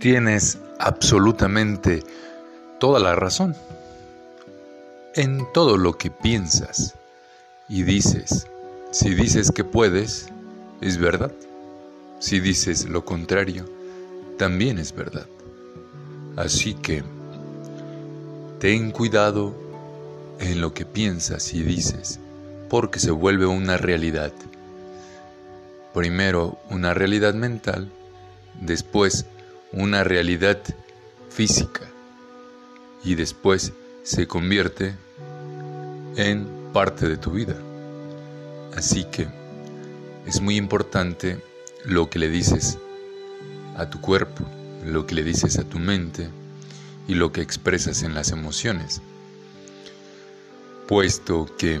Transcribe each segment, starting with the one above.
Tienes absolutamente toda la razón. En todo lo que piensas y dices, si dices que puedes, es verdad. Si dices lo contrario, también es verdad. Así que ten cuidado en lo que piensas y dices, porque se vuelve una realidad. Primero una realidad mental, después una realidad física y después se convierte en parte de tu vida. Así que es muy importante lo que le dices a tu cuerpo, lo que le dices a tu mente y lo que expresas en las emociones, puesto que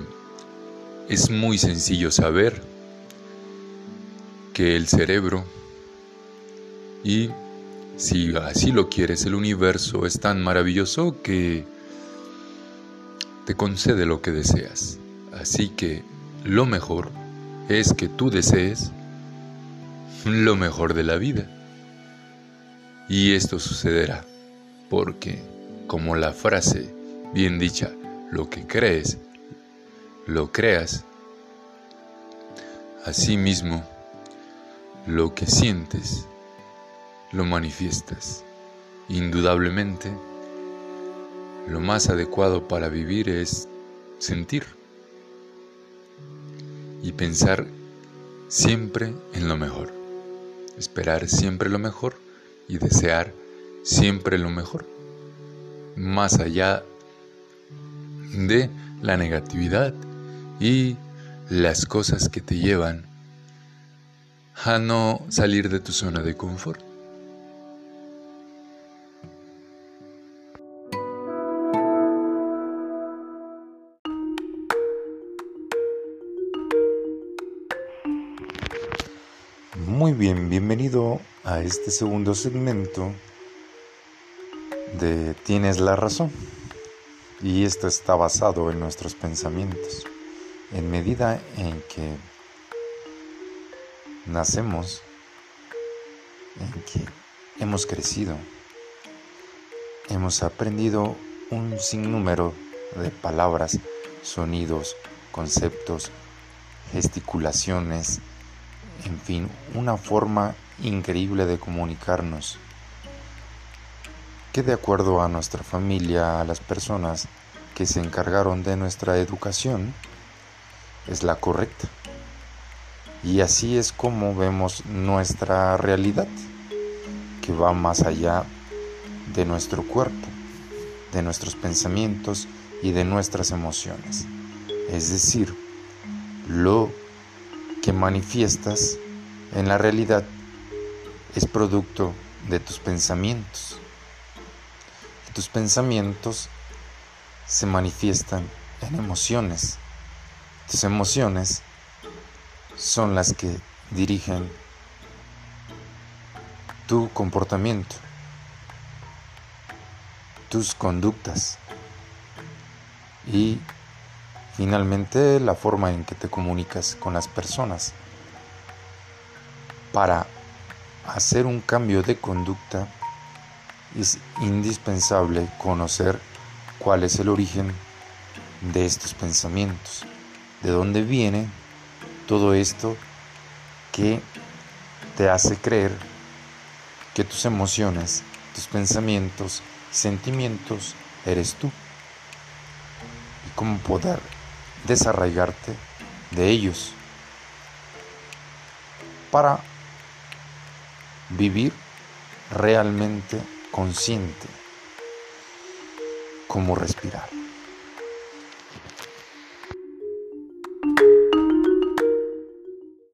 es muy sencillo saber que el cerebro y si así lo quieres el universo es tan maravilloso que te concede lo que deseas. Así que lo mejor es que tú desees lo mejor de la vida. Y esto sucederá porque, como la frase bien dicha, lo que crees, lo creas, asimismo, lo que sientes, lo manifiestas. Indudablemente, lo más adecuado para vivir es sentir y pensar siempre en lo mejor, esperar siempre lo mejor y desear siempre lo mejor, más allá de la negatividad y las cosas que te llevan a no salir de tu zona de confort. Muy bien, bienvenido a este segundo segmento de Tienes la razón. Y esto está basado en nuestros pensamientos. En medida en que nacemos, en que hemos crecido, hemos aprendido un sinnúmero de palabras, sonidos, conceptos, gesticulaciones, en fin, una forma increíble de comunicarnos que de acuerdo a nuestra familia, a las personas que se encargaron de nuestra educación, es la correcta. Y así es como vemos nuestra realidad, que va más allá de nuestro cuerpo, de nuestros pensamientos y de nuestras emociones. Es decir, lo que manifiestas en la realidad es producto de tus pensamientos. tus pensamientos se manifiestan en emociones. Tus emociones son las que dirigen tu comportamiento, tus conductas y Finalmente, la forma en que te comunicas con las personas. Para hacer un cambio de conducta es indispensable conocer cuál es el origen de estos pensamientos, de dónde viene todo esto que te hace creer que tus emociones, tus pensamientos, sentimientos eres tú y cómo poder desarraigarte de ellos para vivir realmente consciente como respirar.